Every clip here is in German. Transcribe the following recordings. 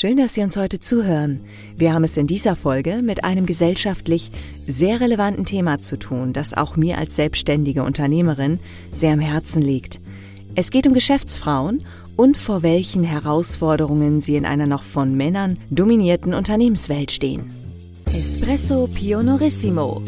Schön, dass Sie uns heute zuhören. Wir haben es in dieser Folge mit einem gesellschaftlich sehr relevanten Thema zu tun, das auch mir als selbstständige Unternehmerin sehr am Herzen liegt. Es geht um Geschäftsfrauen und vor welchen Herausforderungen sie in einer noch von Männern dominierten Unternehmenswelt stehen. Espresso Pionorissimo.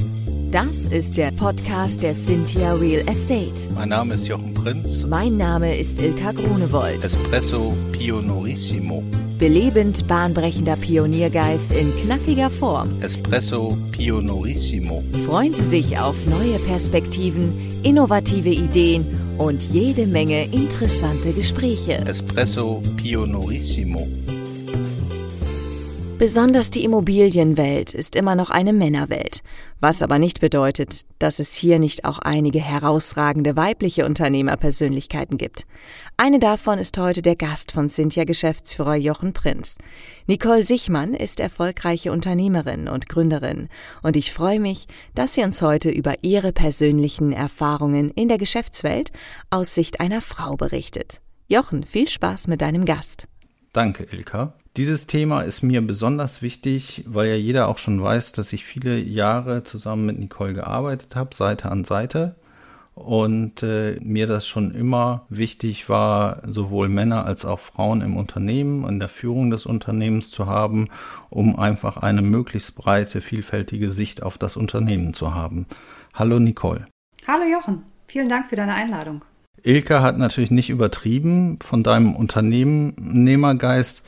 Das ist der Podcast der Cynthia Real Estate. Mein Name ist Jochen Prinz. Mein Name ist Ilka Grunewold. Espresso Pionorissimo. Belebend bahnbrechender Pioniergeist in knackiger Form. Espresso Pionorissimo. Freuen Sie sich auf neue Perspektiven, innovative Ideen und jede Menge interessante Gespräche. Espresso Pionorissimo. Besonders die Immobilienwelt ist immer noch eine Männerwelt, was aber nicht bedeutet, dass es hier nicht auch einige herausragende weibliche Unternehmerpersönlichkeiten gibt. Eine davon ist heute der Gast von Cynthia Geschäftsführer Jochen Prinz. Nicole Sichmann ist erfolgreiche Unternehmerin und Gründerin und ich freue mich, dass sie uns heute über ihre persönlichen Erfahrungen in der Geschäftswelt aus Sicht einer Frau berichtet. Jochen, viel Spaß mit deinem Gast. Danke, Ilka. Dieses Thema ist mir besonders wichtig, weil ja jeder auch schon weiß, dass ich viele Jahre zusammen mit Nicole gearbeitet habe, Seite an Seite. Und äh, mir das schon immer wichtig war, sowohl Männer als auch Frauen im Unternehmen, in der Führung des Unternehmens zu haben, um einfach eine möglichst breite, vielfältige Sicht auf das Unternehmen zu haben. Hallo Nicole. Hallo Jochen, vielen Dank für deine Einladung. Ilka hat natürlich nicht übertrieben. Von deinem Unternehmergeist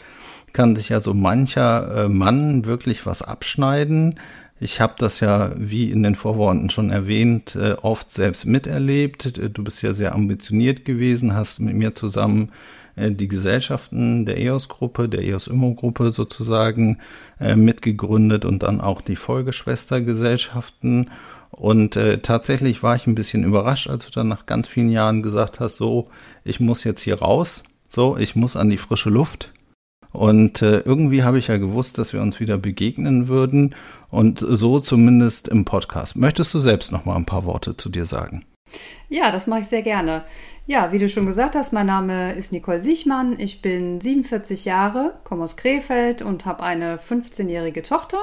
kann sich also mancher äh, Mann wirklich was abschneiden. Ich habe das ja, wie in den Vorworten schon erwähnt, äh, oft selbst miterlebt. Du bist ja sehr ambitioniert gewesen, hast mit mir zusammen äh, die Gesellschaften der EOS-Gruppe, der EOS-Immo-Gruppe sozusagen mitgegründet und dann auch die Folgeschwestergesellschaften. Und äh, tatsächlich war ich ein bisschen überrascht, als du dann nach ganz vielen Jahren gesagt hast, so, ich muss jetzt hier raus, so, ich muss an die frische Luft. Und äh, irgendwie habe ich ja gewusst, dass wir uns wieder begegnen würden und so zumindest im Podcast. Möchtest du selbst noch mal ein paar Worte zu dir sagen? Ja, das mache ich sehr gerne. Ja, wie du schon gesagt hast, mein Name ist Nicole Siechmann. Ich bin 47 Jahre, komme aus Krefeld und habe eine 15-jährige Tochter.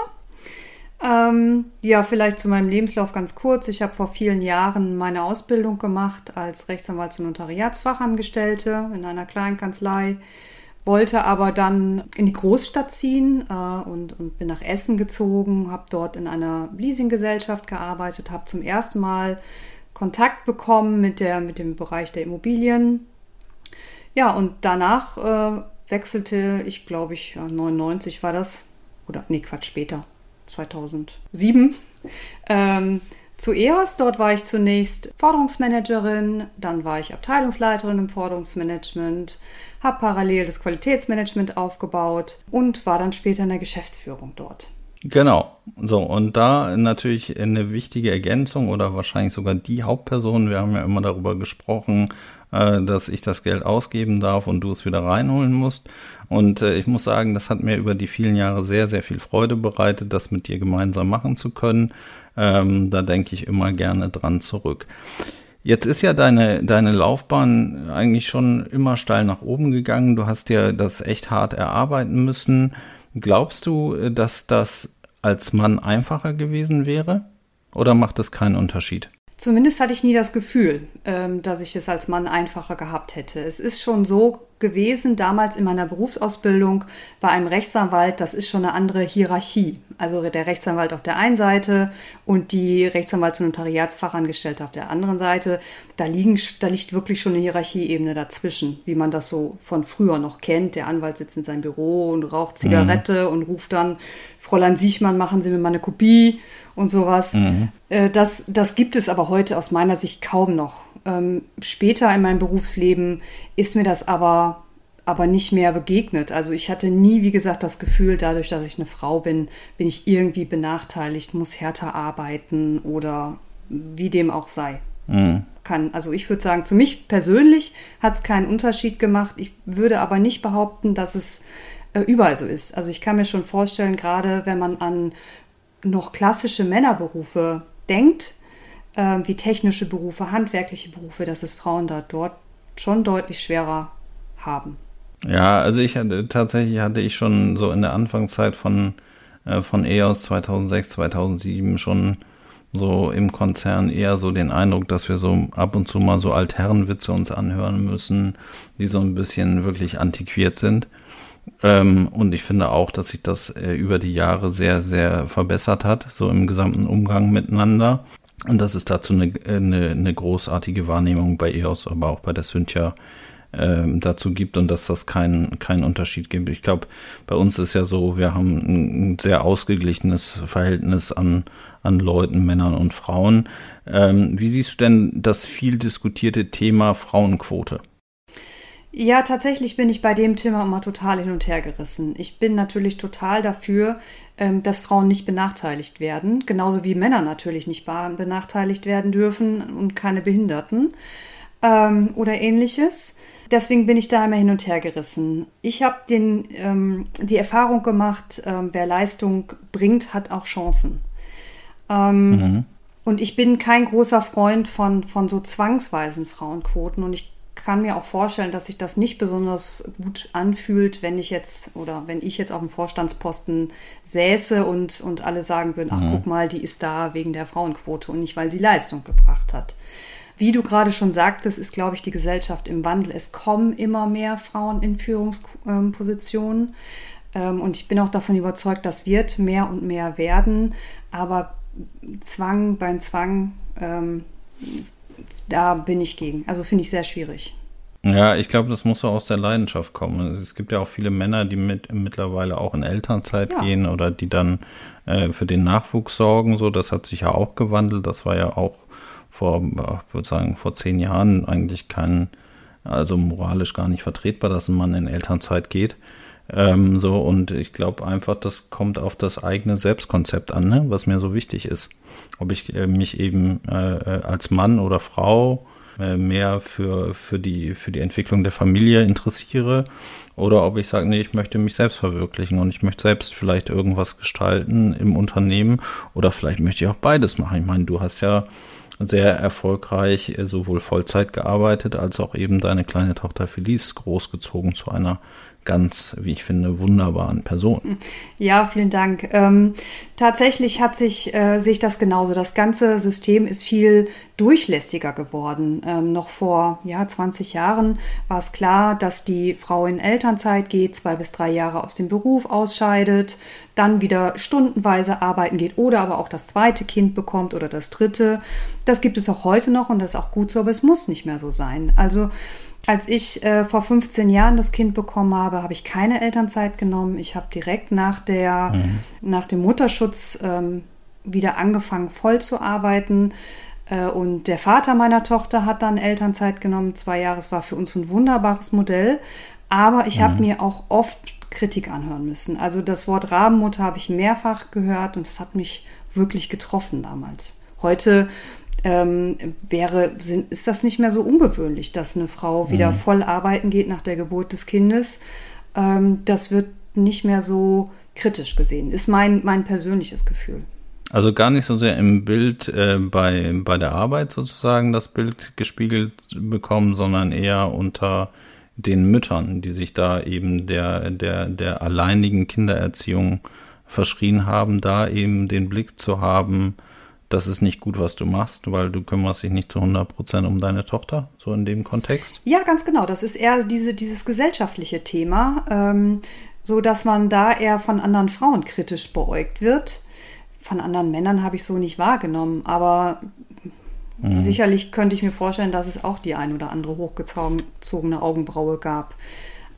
Ähm, ja, vielleicht zu meinem Lebenslauf ganz kurz. Ich habe vor vielen Jahren meine Ausbildung gemacht als Rechtsanwalts- und Notariatsfachangestellte in einer kleinen Kanzlei, wollte aber dann in die Großstadt ziehen äh, und, und, bin nach Essen gezogen, habe dort in einer Leasinggesellschaft gearbeitet, habe zum ersten Mal Kontakt bekommen mit, der, mit dem Bereich der Immobilien. Ja, und danach äh, wechselte ich, glaube ich, 99 war das, oder nee, Quatsch, später, 2007 ähm, zu EOS. Dort war ich zunächst Forderungsmanagerin, dann war ich Abteilungsleiterin im Forderungsmanagement, habe parallel das Qualitätsmanagement aufgebaut und war dann später in der Geschäftsführung dort. Genau. So, und da natürlich eine wichtige Ergänzung oder wahrscheinlich sogar die Hauptperson. Wir haben ja immer darüber gesprochen, äh, dass ich das Geld ausgeben darf und du es wieder reinholen musst. Und äh, ich muss sagen, das hat mir über die vielen Jahre sehr, sehr viel Freude bereitet, das mit dir gemeinsam machen zu können. Ähm, da denke ich immer gerne dran zurück. Jetzt ist ja deine, deine Laufbahn eigentlich schon immer steil nach oben gegangen. Du hast dir das echt hart erarbeiten müssen. Glaubst du, dass das als Mann einfacher gewesen wäre? Oder macht das keinen Unterschied? Zumindest hatte ich nie das Gefühl, ähm, dass ich es als Mann einfacher gehabt hätte. Es ist schon so gewesen, damals in meiner Berufsausbildung bei einem Rechtsanwalt, das ist schon eine andere Hierarchie. Also der Rechtsanwalt auf der einen Seite und die Rechtsanwalts- und Notariatsfachangestellte auf der anderen Seite. Da, liegen, da liegt wirklich schon eine Hierarchieebene dazwischen, wie man das so von früher noch kennt. Der Anwalt sitzt in seinem Büro und raucht Zigarette mhm. und ruft dann, Fräulein Siechmann, machen Sie mir mal eine Kopie und sowas. Mhm. Äh, das, das gibt es aber heute aus meiner Sicht kaum noch. Ähm, später in meinem Berufsleben ist mir das aber, aber nicht mehr begegnet. Also ich hatte nie, wie gesagt, das Gefühl, dadurch, dass ich eine Frau bin, bin ich irgendwie benachteiligt, muss härter arbeiten oder wie dem auch sei. Mhm. Kann, also ich würde sagen, für mich persönlich hat es keinen Unterschied gemacht. Ich würde aber nicht behaupten, dass es äh, überall so ist. Also ich kann mir schon vorstellen, gerade wenn man an noch klassische Männerberufe denkt, äh, wie technische Berufe, handwerkliche Berufe, dass es Frauen da dort schon deutlich schwerer haben. Ja, also ich hatte tatsächlich hatte ich schon so in der Anfangszeit von äh, von EOS 2006, 2007 schon so im Konzern eher so den Eindruck, dass wir so ab und zu mal so Altherrenwitze uns anhören müssen, die so ein bisschen wirklich antiquiert sind. Ähm, und ich finde auch, dass sich das äh, über die Jahre sehr, sehr verbessert hat, so im gesamten Umgang miteinander. Und dass es dazu eine, eine, eine großartige Wahrnehmung bei EOS, aber auch bei der Cynthia ähm, dazu gibt und dass das keinen keinen Unterschied gibt. Ich glaube, bei uns ist ja so, wir haben ein sehr ausgeglichenes Verhältnis an, an Leuten, Männern und Frauen. Ähm, wie siehst du denn das viel diskutierte Thema Frauenquote? Ja, tatsächlich bin ich bei dem Thema immer total hin und her gerissen. Ich bin natürlich total dafür, ähm, dass Frauen nicht benachteiligt werden, genauso wie Männer natürlich nicht benachteiligt werden dürfen und keine Behinderten ähm, oder ähnliches. Deswegen bin ich da immer hin und her gerissen. Ich habe ähm, die Erfahrung gemacht, ähm, wer Leistung bringt, hat auch Chancen. Ähm, mhm. Und ich bin kein großer Freund von, von so zwangsweisen Frauenquoten und ich kann mir auch vorstellen, dass sich das nicht besonders gut anfühlt, wenn ich jetzt oder wenn ich jetzt auf dem Vorstandsposten säße und, und alle sagen würden, ach mhm. guck mal, die ist da wegen der Frauenquote und nicht, weil sie Leistung gebracht hat. Wie du gerade schon sagtest, ist, glaube ich, die Gesellschaft im Wandel. Es kommen immer mehr Frauen in Führungspositionen. Ähm, und ich bin auch davon überzeugt, das wird mehr und mehr werden. Aber Zwang beim Zwang, ähm, da bin ich gegen. Also finde ich sehr schwierig. Ja, ich glaube, das muss auch aus der Leidenschaft kommen. Es gibt ja auch viele Männer, die mit, mittlerweile auch in Elternzeit ja. gehen oder die dann äh, für den Nachwuchs sorgen. So, das hat sich ja auch gewandelt. Das war ja auch vor, ich würde sagen, vor zehn Jahren eigentlich kein, also moralisch gar nicht vertretbar, dass ein Mann in Elternzeit geht. Ähm, so, und ich glaube einfach, das kommt auf das eigene Selbstkonzept an, ne? was mir so wichtig ist. Ob ich äh, mich eben äh, äh als Mann oder Frau äh, mehr für, für, die, für die Entwicklung der Familie interessiere oder ob ich sage, nee, ich möchte mich selbst verwirklichen und ich möchte selbst vielleicht irgendwas gestalten im Unternehmen oder vielleicht möchte ich auch beides machen. Ich meine, du hast ja sehr erfolgreich äh, sowohl Vollzeit gearbeitet als auch eben deine kleine Tochter Felice großgezogen zu einer ganz, wie ich finde, wunderbaren Person. Ja, vielen Dank. Ähm, tatsächlich hat sich, äh, sich das genauso. Das ganze System ist viel durchlässiger geworden. Ähm, noch vor ja, 20 Jahren war es klar, dass die Frau in Elternzeit geht, zwei bis drei Jahre aus dem Beruf ausscheidet, dann wieder stundenweise arbeiten geht oder aber auch das zweite Kind bekommt oder das dritte. Das gibt es auch heute noch und das ist auch gut so, aber es muss nicht mehr so sein. Also als ich äh, vor 15 Jahren das Kind bekommen habe, habe ich keine Elternzeit genommen. Ich habe direkt nach, der, mhm. nach dem Mutterschutz ähm, wieder angefangen, voll zu arbeiten. Äh, und der Vater meiner Tochter hat dann Elternzeit genommen. Zwei Jahre, es war für uns ein wunderbares Modell. Aber ich mhm. habe mir auch oft Kritik anhören müssen. Also das Wort Rabenmutter habe ich mehrfach gehört und es hat mich wirklich getroffen damals. Heute ähm, wäre, sind, ist das nicht mehr so ungewöhnlich, dass eine Frau wieder mhm. voll arbeiten geht nach der Geburt des Kindes. Ähm, das wird nicht mehr so kritisch gesehen, ist mein, mein persönliches Gefühl. Also gar nicht so sehr im Bild äh, bei, bei der Arbeit sozusagen das Bild gespiegelt bekommen, sondern eher unter den Müttern, die sich da eben der, der, der alleinigen Kindererziehung verschrien haben, da eben den Blick zu haben, das ist nicht gut, was du machst, weil du kümmerst dich nicht zu 100 Prozent um deine Tochter, so in dem Kontext? Ja, ganz genau. Das ist eher diese, dieses gesellschaftliche Thema, ähm, so dass man da eher von anderen Frauen kritisch beäugt wird. Von anderen Männern habe ich so nicht wahrgenommen, aber mhm. sicherlich könnte ich mir vorstellen, dass es auch die ein oder andere hochgezogene Augenbraue gab.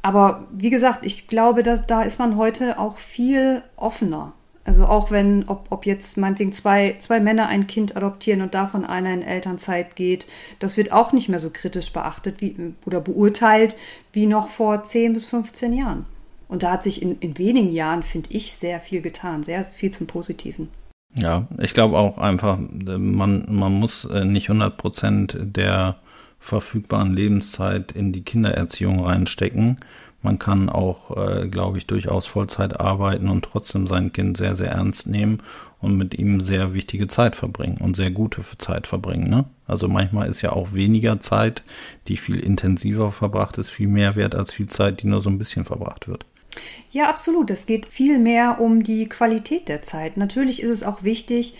Aber wie gesagt, ich glaube, dass da ist man heute auch viel offener also auch wenn, ob, ob jetzt meinetwegen zwei, zwei Männer ein Kind adoptieren und davon einer in Elternzeit geht, das wird auch nicht mehr so kritisch beachtet wie, oder beurteilt wie noch vor 10 bis 15 Jahren. Und da hat sich in, in wenigen Jahren, finde ich, sehr viel getan, sehr viel zum Positiven. Ja, ich glaube auch einfach, man, man muss äh, nicht 100 Prozent der verfügbaren Lebenszeit in die Kindererziehung reinstecken. Man kann auch, äh, glaube ich, durchaus Vollzeit arbeiten und trotzdem sein Kind sehr, sehr ernst nehmen und mit ihm sehr wichtige Zeit verbringen und sehr gute Zeit verbringen. Ne? Also manchmal ist ja auch weniger Zeit, die viel intensiver verbracht ist, viel mehr wert als viel Zeit, die nur so ein bisschen verbracht wird. Ja, absolut. Es geht viel mehr um die Qualität der Zeit. Natürlich ist es auch wichtig,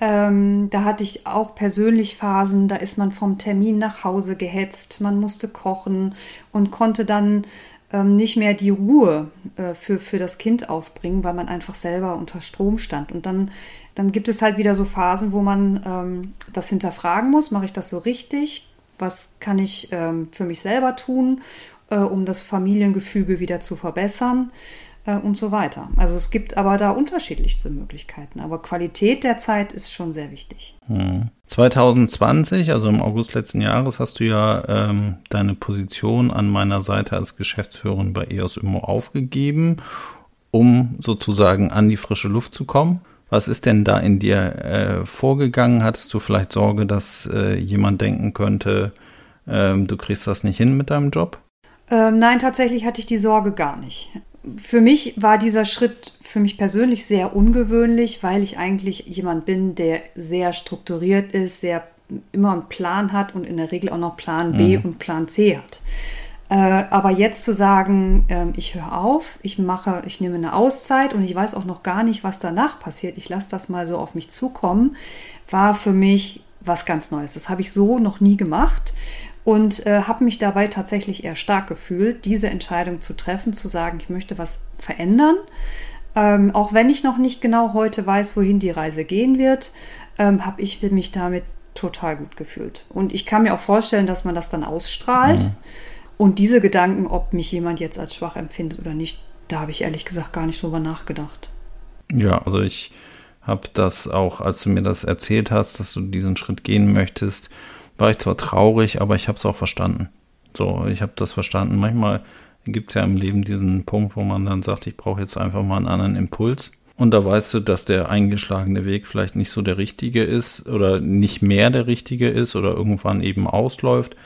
ähm, da hatte ich auch persönlich Phasen, da ist man vom Termin nach Hause gehetzt, man musste kochen und konnte dann nicht mehr die Ruhe äh, für, für das Kind aufbringen, weil man einfach selber unter Strom stand. Und dann, dann gibt es halt wieder so Phasen, wo man ähm, das hinterfragen muss, mache ich das so richtig? Was kann ich ähm, für mich selber tun, äh, um das Familiengefüge wieder zu verbessern? Äh, und so weiter. Also es gibt aber da unterschiedlichste Möglichkeiten. Aber Qualität der Zeit ist schon sehr wichtig. Hm. 2020, also im August letzten Jahres, hast du ja ähm, deine Position an meiner Seite als Geschäftsführerin bei EOS Immo aufgegeben, um sozusagen an die frische Luft zu kommen. Was ist denn da in dir äh, vorgegangen? Hattest du vielleicht Sorge, dass äh, jemand denken könnte, äh, du kriegst das nicht hin mit deinem Job? Ähm, nein, tatsächlich hatte ich die Sorge gar nicht für mich war dieser Schritt für mich persönlich sehr ungewöhnlich, weil ich eigentlich jemand bin, der sehr strukturiert ist, sehr immer einen Plan hat und in der Regel auch noch Plan B mhm. und Plan C hat. Äh, aber jetzt zu sagen, äh, ich höre auf, ich mache, ich nehme eine Auszeit und ich weiß auch noch gar nicht, was danach passiert, ich lasse das mal so auf mich zukommen, war für mich was ganz Neues. Das habe ich so noch nie gemacht und äh, habe mich dabei tatsächlich eher stark gefühlt, diese Entscheidung zu treffen, zu sagen, ich möchte was verändern. Ähm, auch wenn ich noch nicht genau heute weiß, wohin die Reise gehen wird, ähm, habe ich mich damit total gut gefühlt. Und ich kann mir auch vorstellen, dass man das dann ausstrahlt. Mhm. Und diese Gedanken, ob mich jemand jetzt als schwach empfindet oder nicht, da habe ich ehrlich gesagt gar nicht drüber nachgedacht. Ja, also ich habe das auch, als du mir das erzählt hast, dass du diesen Schritt gehen möchtest, war ich zwar traurig, aber ich habe es auch verstanden. So, ich habe das verstanden. Manchmal gibt es ja im Leben diesen Punkt, wo man dann sagt, ich brauche jetzt einfach mal einen anderen Impuls. Und da weißt du, dass der eingeschlagene Weg vielleicht nicht so der richtige ist oder nicht mehr der richtige ist oder irgendwann eben ausläuft.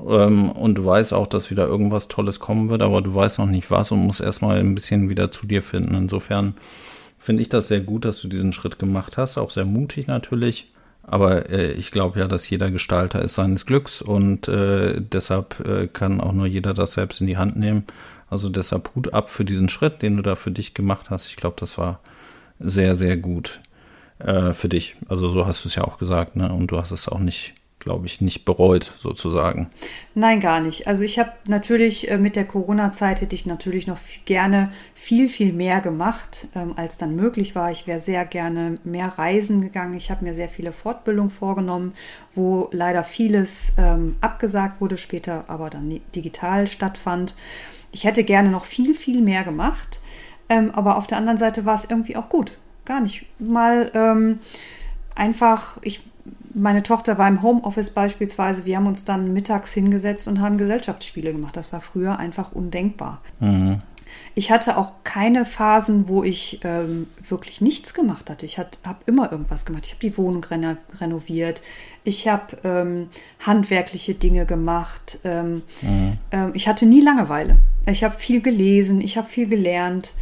Ähm, und du weißt auch, dass wieder irgendwas Tolles kommen wird, aber du weißt noch nicht was und musst erstmal ein bisschen wieder zu dir finden. Insofern finde ich das sehr gut, dass du diesen Schritt gemacht hast, auch sehr mutig natürlich. Aber äh, ich glaube ja, dass jeder Gestalter ist seines Glücks und äh, deshalb äh, kann auch nur jeder das selbst in die Hand nehmen. Also deshalb Hut ab für diesen Schritt, den du da für dich gemacht hast. Ich glaube, das war sehr, sehr gut äh, für dich. Also so hast du es ja auch gesagt, ne? Und du hast es auch nicht glaube ich, nicht bereut, sozusagen. Nein, gar nicht. Also ich habe natürlich äh, mit der Corona-Zeit hätte ich natürlich noch gerne viel, viel mehr gemacht, ähm, als dann möglich war. Ich wäre sehr gerne mehr reisen gegangen. Ich habe mir sehr viele Fortbildungen vorgenommen, wo leider vieles ähm, abgesagt wurde, später aber dann digital stattfand. Ich hätte gerne noch viel, viel mehr gemacht. Ähm, aber auf der anderen Seite war es irgendwie auch gut. Gar nicht mal einfach, ich meine Tochter war im Homeoffice beispielsweise. Wir haben uns dann mittags hingesetzt und haben Gesellschaftsspiele gemacht. Das war früher einfach undenkbar. Mhm. Ich hatte auch keine Phasen, wo ich ähm, wirklich nichts gemacht hatte. Ich habe immer irgendwas gemacht. Ich habe die Wohnung reno renoviert. Ich habe ähm, handwerkliche Dinge gemacht. Ähm, mhm. Ähm, ich hatte nie Langeweile. Ich habe viel gelesen. Ich habe viel gelernt.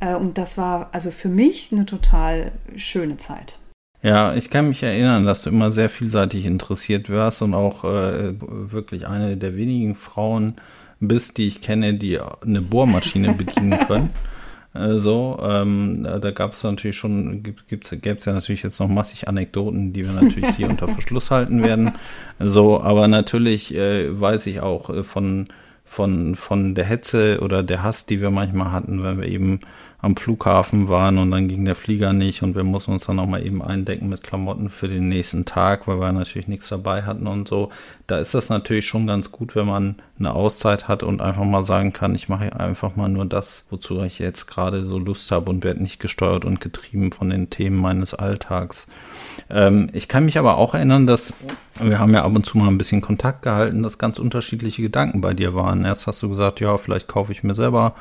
Äh, und das war also für mich eine total schöne Zeit. Ja, ich kann mich erinnern, dass du immer sehr vielseitig interessiert warst und auch äh, wirklich eine der wenigen Frauen bist, die ich kenne, die eine Bohrmaschine bedienen können. Äh, so, ähm, da gab es natürlich schon, gibt, es ja natürlich jetzt noch massig Anekdoten, die wir natürlich hier unter Verschluss halten werden. So, aber natürlich äh, weiß ich auch äh, von, von, von der Hetze oder der Hass, die wir manchmal hatten, wenn wir eben am Flughafen waren und dann ging der Flieger nicht und wir mussten uns dann auch mal eben eindecken mit Klamotten für den nächsten Tag, weil wir natürlich nichts dabei hatten und so. Da ist das natürlich schon ganz gut, wenn man eine Auszeit hat und einfach mal sagen kann, ich mache einfach mal nur das, wozu ich jetzt gerade so Lust habe und werde nicht gesteuert und getrieben von den Themen meines Alltags. Ähm, ich kann mich aber auch erinnern, dass wir haben ja ab und zu mal ein bisschen Kontakt gehalten, dass ganz unterschiedliche Gedanken bei dir waren. Erst hast du gesagt, ja, vielleicht kaufe ich mir selber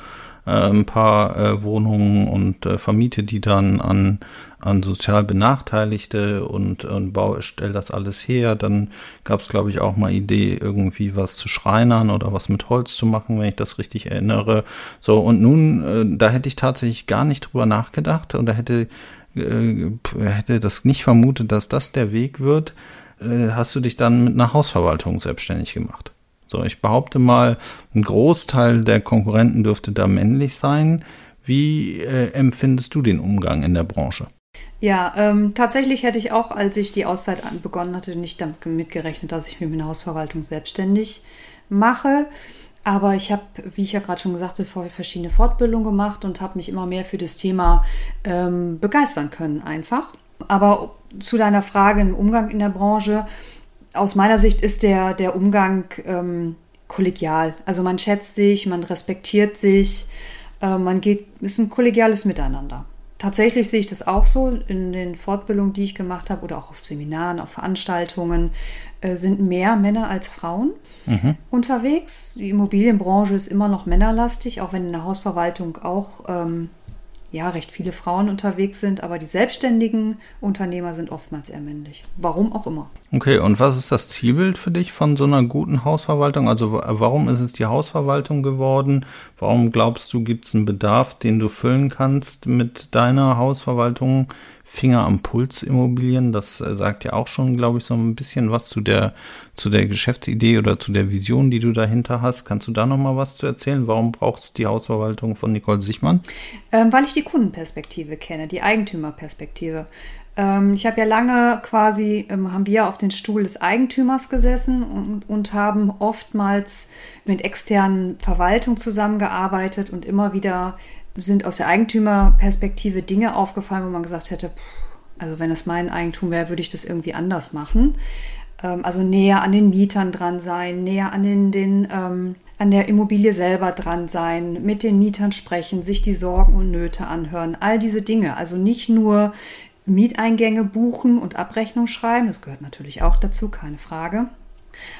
ein paar äh, Wohnungen und äh, vermiete die dann an, an sozial Benachteiligte und, und baue, stell das alles her. Dann gab es, glaube ich, auch mal Idee, irgendwie was zu schreinern oder was mit Holz zu machen, wenn ich das richtig erinnere. So, und nun, äh, da hätte ich tatsächlich gar nicht drüber nachgedacht und da hätte, äh, hätte das nicht vermutet, dass das der Weg wird. Äh, hast du dich dann mit einer Hausverwaltung selbstständig gemacht? So, ich behaupte mal, ein Großteil der Konkurrenten dürfte da männlich sein. Wie äh, empfindest du den Umgang in der Branche? Ja, ähm, tatsächlich hätte ich auch, als ich die Auszeit begonnen hatte, nicht damit gerechnet, dass ich mich mit einer Hausverwaltung selbstständig mache. Aber ich habe, wie ich ja gerade schon gesagt habe, verschiedene Fortbildungen gemacht und habe mich immer mehr für das Thema ähm, begeistern können, einfach. Aber zu deiner Frage im Umgang in der Branche, aus meiner Sicht ist der, der Umgang ähm, kollegial. Also man schätzt sich, man respektiert sich, äh, man geht, ist ein kollegiales Miteinander. Tatsächlich sehe ich das auch so in den Fortbildungen, die ich gemacht habe oder auch auf Seminaren, auf Veranstaltungen, äh, sind mehr Männer als Frauen mhm. unterwegs. Die Immobilienbranche ist immer noch männerlastig, auch wenn in der Hausverwaltung auch ähm, ja recht viele Frauen unterwegs sind, aber die selbstständigen Unternehmer sind oftmals eher männlich. Warum auch immer. Okay, und was ist das Zielbild für dich von so einer guten Hausverwaltung? Also warum ist es die Hausverwaltung geworden? Warum glaubst du, gibt es einen Bedarf, den du füllen kannst mit deiner Hausverwaltung? Finger am Puls Immobilien. Das äh, sagt ja auch schon, glaube ich, so ein bisschen was zu der, zu der Geschäftsidee oder zu der Vision, die du dahinter hast. Kannst du da noch mal was zu erzählen? Warum braucht es die Hausverwaltung von Nicole Sichmann? Ähm, weil ich die Kundenperspektive kenne, die Eigentümerperspektive. Ähm, ich habe ja lange quasi, ähm, haben wir auf den Stuhl des Eigentümers gesessen und, und haben oftmals mit externen Verwaltungen zusammengearbeitet und immer wieder sind aus der Eigentümerperspektive Dinge aufgefallen, wo man gesagt hätte, also wenn es mein Eigentum wäre, würde ich das irgendwie anders machen. Ähm, also näher an den Mietern dran sein, näher an den, den ähm, an der Immobilie selber dran sein, mit den Mietern sprechen, sich die Sorgen und Nöte anhören, all diese Dinge. Also nicht nur Mieteingänge buchen und Abrechnung schreiben, das gehört natürlich auch dazu, keine Frage.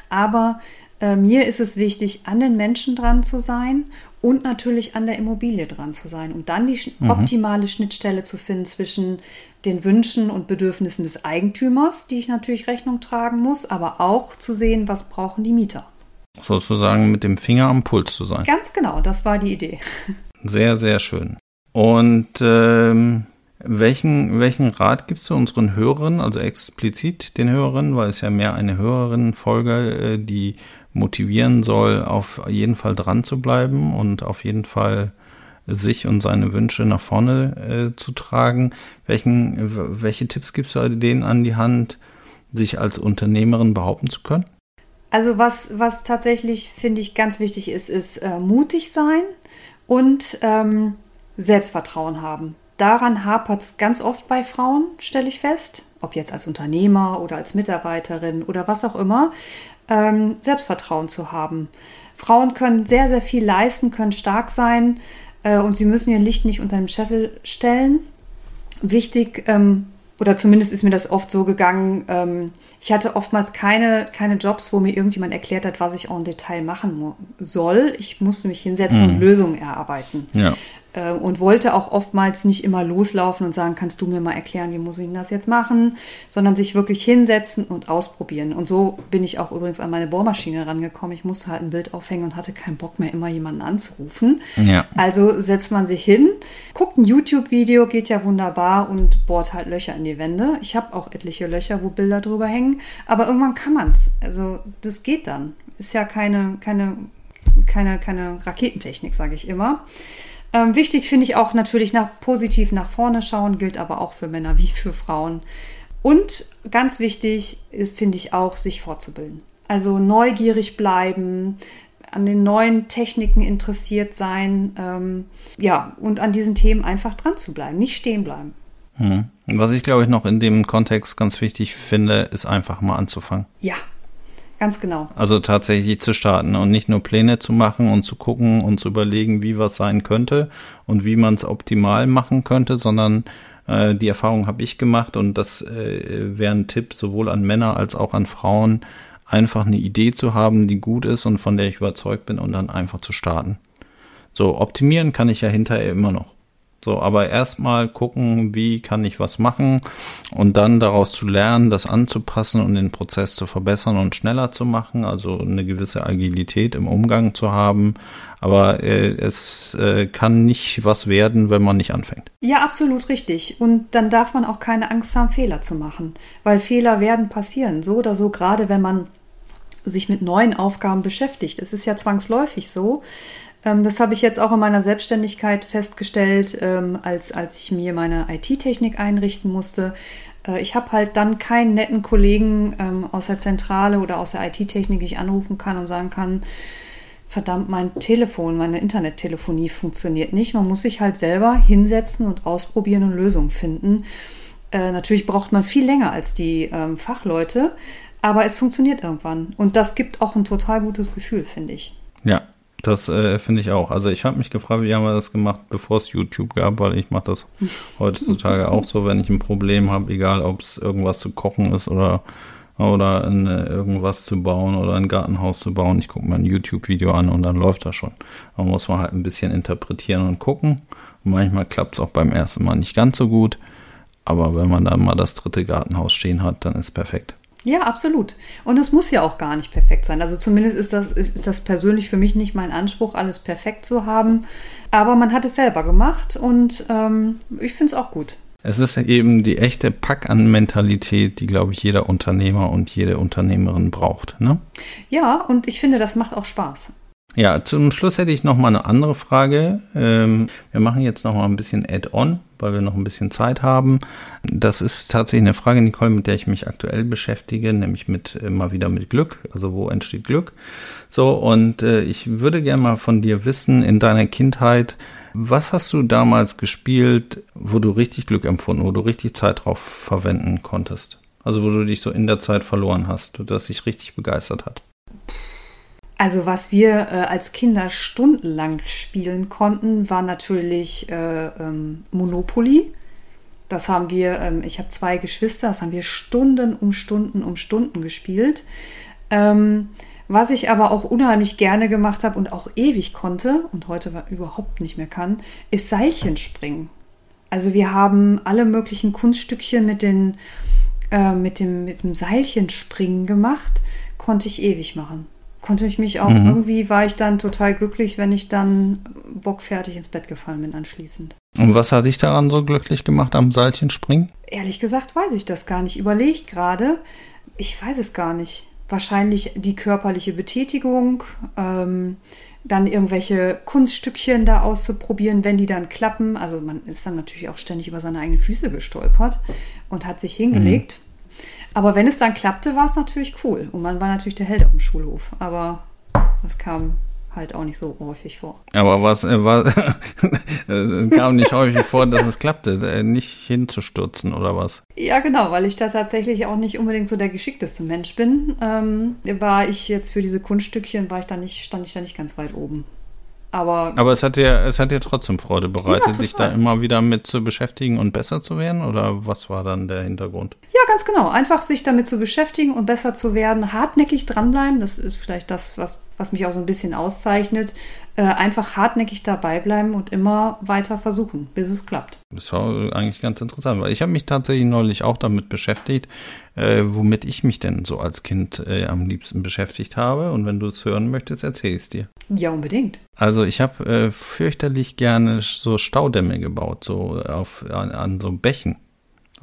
Aber äh, mir ist es wichtig, an den Menschen dran zu sein und natürlich an der Immobilie dran zu sein und dann die mhm. optimale Schnittstelle zu finden zwischen den Wünschen und Bedürfnissen des Eigentümers, die ich natürlich Rechnung tragen muss, aber auch zu sehen, was brauchen die Mieter. Sozusagen mit dem Finger am Puls zu sein. Ganz genau, das war die Idee. Sehr, sehr schön. Und ähm, welchen, welchen Rat gibst du unseren Hörern, also explizit den Hörerinnen, weil es ja mehr eine Hörerinnenfolge, äh, die motivieren soll, auf jeden Fall dran zu bleiben und auf jeden Fall sich und seine Wünsche nach vorne äh, zu tragen. Welchen, welche Tipps gibst du denen an die Hand, sich als Unternehmerin behaupten zu können? Also was, was tatsächlich, finde ich, ganz wichtig ist, ist äh, mutig sein und ähm, Selbstvertrauen haben. Daran hapert es ganz oft bei Frauen, stelle ich fest, ob jetzt als Unternehmer oder als Mitarbeiterin oder was auch immer ähm, Selbstvertrauen zu haben. Frauen können sehr, sehr viel leisten, können stark sein äh, und sie müssen ihr Licht nicht unter den Scheffel stellen. Wichtig, ähm, oder zumindest ist mir das oft so gegangen, ähm, ich hatte oftmals keine, keine Jobs, wo mir irgendjemand erklärt hat, was ich auch im Detail machen soll. Ich musste mich hinsetzen mhm. und Lösungen erarbeiten. Ja. Äh, und wollte auch oftmals nicht immer loslaufen und sagen, kannst du mir mal erklären, wie muss ich das jetzt machen, sondern sich wirklich hinsetzen und ausprobieren. Und so bin ich auch übrigens an meine Bohrmaschine rangekommen. Ich musste halt ein Bild aufhängen und hatte keinen Bock mehr, immer jemanden anzurufen. Ja. Also setzt man sich hin, guckt ein YouTube-Video, geht ja wunderbar und bohrt halt Löcher in die Wände. Ich habe auch etliche Löcher, wo Bilder drüber hängen, aber irgendwann kann man es. Also das geht dann. Ist ja keine, keine, keine, keine Raketentechnik, sage ich immer. Ähm, wichtig finde ich auch natürlich nach positiv nach vorne schauen, gilt aber auch für Männer wie für Frauen. Und ganz wichtig finde ich auch, sich fortzubilden. Also neugierig bleiben, an den neuen Techniken interessiert sein, ähm, ja, und an diesen Themen einfach dran zu bleiben, nicht stehen bleiben. Hm. Was ich glaube ich noch in dem Kontext ganz wichtig finde, ist einfach mal anzufangen. Ja, Ganz genau. Also tatsächlich zu starten und nicht nur Pläne zu machen und zu gucken und zu überlegen, wie was sein könnte und wie man es optimal machen könnte, sondern äh, die Erfahrung habe ich gemacht und das äh, wäre ein Tipp sowohl an Männer als auch an Frauen, einfach eine Idee zu haben, die gut ist und von der ich überzeugt bin und dann einfach zu starten. So, optimieren kann ich ja hinterher immer noch. So, aber erstmal gucken, wie kann ich was machen und dann daraus zu lernen, das anzupassen und den Prozess zu verbessern und schneller zu machen, also eine gewisse Agilität im Umgang zu haben. Aber äh, es äh, kann nicht was werden, wenn man nicht anfängt. Ja, absolut richtig. Und dann darf man auch keine Angst haben, Fehler zu machen, weil Fehler werden passieren, so oder so, gerade wenn man sich mit neuen Aufgaben beschäftigt. Es ist ja zwangsläufig so. Ähm, das habe ich jetzt auch in meiner Selbstständigkeit festgestellt, ähm, als, als ich mir meine IT-Technik einrichten musste. Äh, ich habe halt dann keinen netten Kollegen ähm, aus der Zentrale oder aus der IT-Technik, die ich anrufen kann und sagen kann, verdammt, mein Telefon, meine Internettelefonie funktioniert nicht. Man muss sich halt selber hinsetzen und ausprobieren und Lösungen finden. Äh, natürlich braucht man viel länger als die Fachleute, aber es funktioniert irgendwann. Und das gibt auch ein total gutes Gefühl, finde ich. Ja, das äh, finde ich auch. Also ich habe mich gefragt, wie haben wir das gemacht, bevor es YouTube gab, weil ich mache das heutzutage auch so, wenn ich ein Problem habe, egal ob es irgendwas zu kochen ist oder oder in, äh, irgendwas zu bauen oder ein Gartenhaus zu bauen. Ich gucke mir ein YouTube-Video an und dann läuft das schon. Da muss man halt ein bisschen interpretieren und gucken. Und manchmal klappt es auch beim ersten Mal nicht ganz so gut. Aber wenn man dann mal das dritte Gartenhaus stehen hat, dann ist perfekt. Ja, absolut. Und es muss ja auch gar nicht perfekt sein. Also zumindest ist das, ist das persönlich für mich nicht mein Anspruch, alles perfekt zu haben. Aber man hat es selber gemacht und ähm, ich finde es auch gut. Es ist eben die echte Pack an Mentalität, die, glaube ich, jeder Unternehmer und jede Unternehmerin braucht. Ne? Ja, und ich finde, das macht auch Spaß. Ja, zum Schluss hätte ich noch mal eine andere Frage. Ähm, wir machen jetzt noch mal ein bisschen Add-on, weil wir noch ein bisschen Zeit haben. Das ist tatsächlich eine Frage, Nicole, mit der ich mich aktuell beschäftige, nämlich mit äh, mal wieder mit Glück. Also wo entsteht Glück? So und äh, ich würde gerne mal von dir wissen in deiner Kindheit, was hast du damals gespielt, wo du richtig Glück empfunden, wo du richtig Zeit drauf verwenden konntest? Also wo du dich so in der Zeit verloren hast, das dich richtig begeistert hat. Also was wir äh, als Kinder stundenlang spielen konnten, war natürlich äh, ähm, Monopoly. Das haben wir, ähm, ich habe zwei Geschwister, das haben wir Stunden um Stunden um Stunden gespielt. Ähm, was ich aber auch unheimlich gerne gemacht habe und auch ewig konnte und heute überhaupt nicht mehr kann, ist Seilchenspringen. Also wir haben alle möglichen Kunststückchen mit, den, äh, mit, dem, mit dem Seilchenspringen gemacht, konnte ich ewig machen konnte ich mich auch mhm. irgendwie, war ich dann total glücklich, wenn ich dann bockfertig ins Bett gefallen bin anschließend. Und was hat dich daran so glücklich gemacht am Seilchenspringen? Ehrlich gesagt weiß ich das gar nicht. Überlegt gerade, ich weiß es gar nicht. Wahrscheinlich die körperliche Betätigung, ähm, dann irgendwelche Kunststückchen da auszuprobieren, wenn die dann klappen. Also man ist dann natürlich auch ständig über seine eigenen Füße gestolpert und hat sich hingelegt. Mhm. Aber wenn es dann klappte, war es natürlich cool. Und man war natürlich der Held auf dem Schulhof. Aber das kam halt auch nicht so häufig vor. Aber was äh, war, kam nicht häufig vor, dass es klappte, äh, nicht hinzustürzen oder was? Ja, genau, weil ich da tatsächlich auch nicht unbedingt so der geschickteste Mensch bin, ähm, war ich jetzt für diese Kunststückchen, war ich da nicht, stand ich da nicht ganz weit oben. Aber, Aber es hat dir, es hat dir trotzdem Freude bereitet, ja, dich da immer wieder mit zu beschäftigen und besser zu werden? Oder was war dann der Hintergrund? Ja, ganz genau. Einfach sich damit zu beschäftigen und besser zu werden, hartnäckig dranbleiben. Das ist vielleicht das, was, was mich auch so ein bisschen auszeichnet. Äh, einfach hartnäckig dabei bleiben und immer weiter versuchen, bis es klappt. Das war eigentlich ganz interessant, weil ich habe mich tatsächlich neulich auch damit beschäftigt, äh, womit ich mich denn so als Kind äh, am liebsten beschäftigt habe. Und wenn du es hören möchtest, erzähle ich es dir. Ja, unbedingt. Also ich habe äh, fürchterlich gerne so Staudämme gebaut, so auf, an, an so Bächen.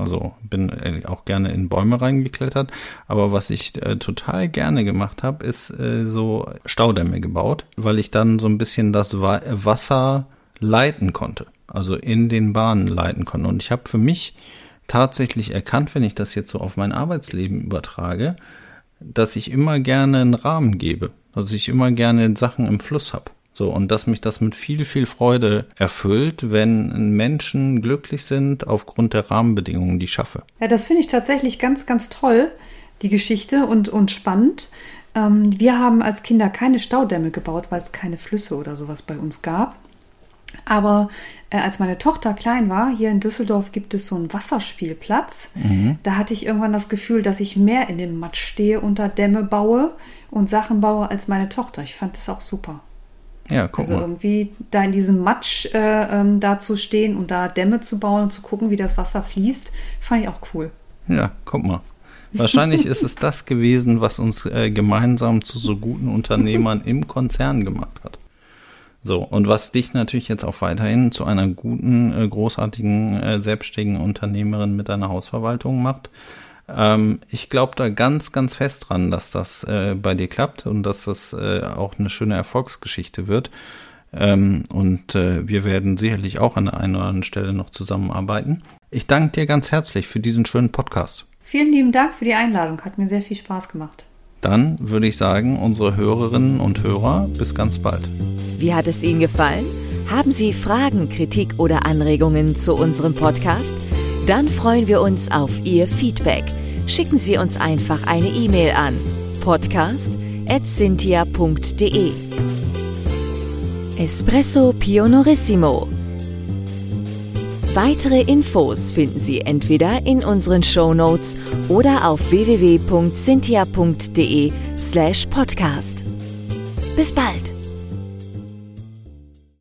Also bin äh, auch gerne in Bäume reingeklettert. Aber was ich äh, total gerne gemacht habe, ist äh, so Staudämme gebaut, weil ich dann so ein bisschen das Wa Wasser leiten konnte. Also in den Bahnen leiten konnte. Und ich habe für mich tatsächlich erkannt, wenn ich das jetzt so auf mein Arbeitsleben übertrage, dass ich immer gerne einen Rahmen gebe. Also ich immer gerne Sachen im Fluss habe. So, und dass mich das mit viel, viel Freude erfüllt, wenn Menschen glücklich sind aufgrund der Rahmenbedingungen, die ich schaffe. Ja, das finde ich tatsächlich ganz, ganz toll, die Geschichte und, und spannend. Ähm, wir haben als Kinder keine Staudämme gebaut, weil es keine Flüsse oder sowas bei uns gab. Aber äh, als meine Tochter klein war, hier in Düsseldorf gibt es so einen Wasserspielplatz. Mhm. Da hatte ich irgendwann das Gefühl, dass ich mehr in dem Matsch stehe, unter Dämme baue und Sachen baue als meine Tochter. Ich fand das auch super. Ja, guck also mal. irgendwie da in diesem Matsch äh, ähm, da zu stehen und da Dämme zu bauen und zu gucken, wie das Wasser fließt, fand ich auch cool. Ja, guck mal. Wahrscheinlich ist es das gewesen, was uns äh, gemeinsam zu so guten Unternehmern im Konzern gemacht hat. So, und was dich natürlich jetzt auch weiterhin zu einer guten, äh, großartigen, äh, selbstständigen Unternehmerin mit deiner Hausverwaltung macht. Ähm, ich glaube da ganz, ganz fest dran, dass das äh, bei dir klappt und dass das äh, auch eine schöne Erfolgsgeschichte wird. Ähm, und äh, wir werden sicherlich auch an der einen oder anderen Stelle noch zusammenarbeiten. Ich danke dir ganz herzlich für diesen schönen Podcast. Vielen lieben Dank für die Einladung. Hat mir sehr viel Spaß gemacht. Dann würde ich sagen, unsere Hörerinnen und Hörer, bis ganz bald. Wie hat es Ihnen gefallen? Haben Sie Fragen, Kritik oder Anregungen zu unserem Podcast? Dann freuen wir uns auf Ihr Feedback. Schicken Sie uns einfach eine E-Mail an podcast.cynthia.de. Espresso Pionorissimo. Weitere Infos finden Sie entweder in unseren Show Notes oder auf www.cynthia.de slash podcast. Bis bald!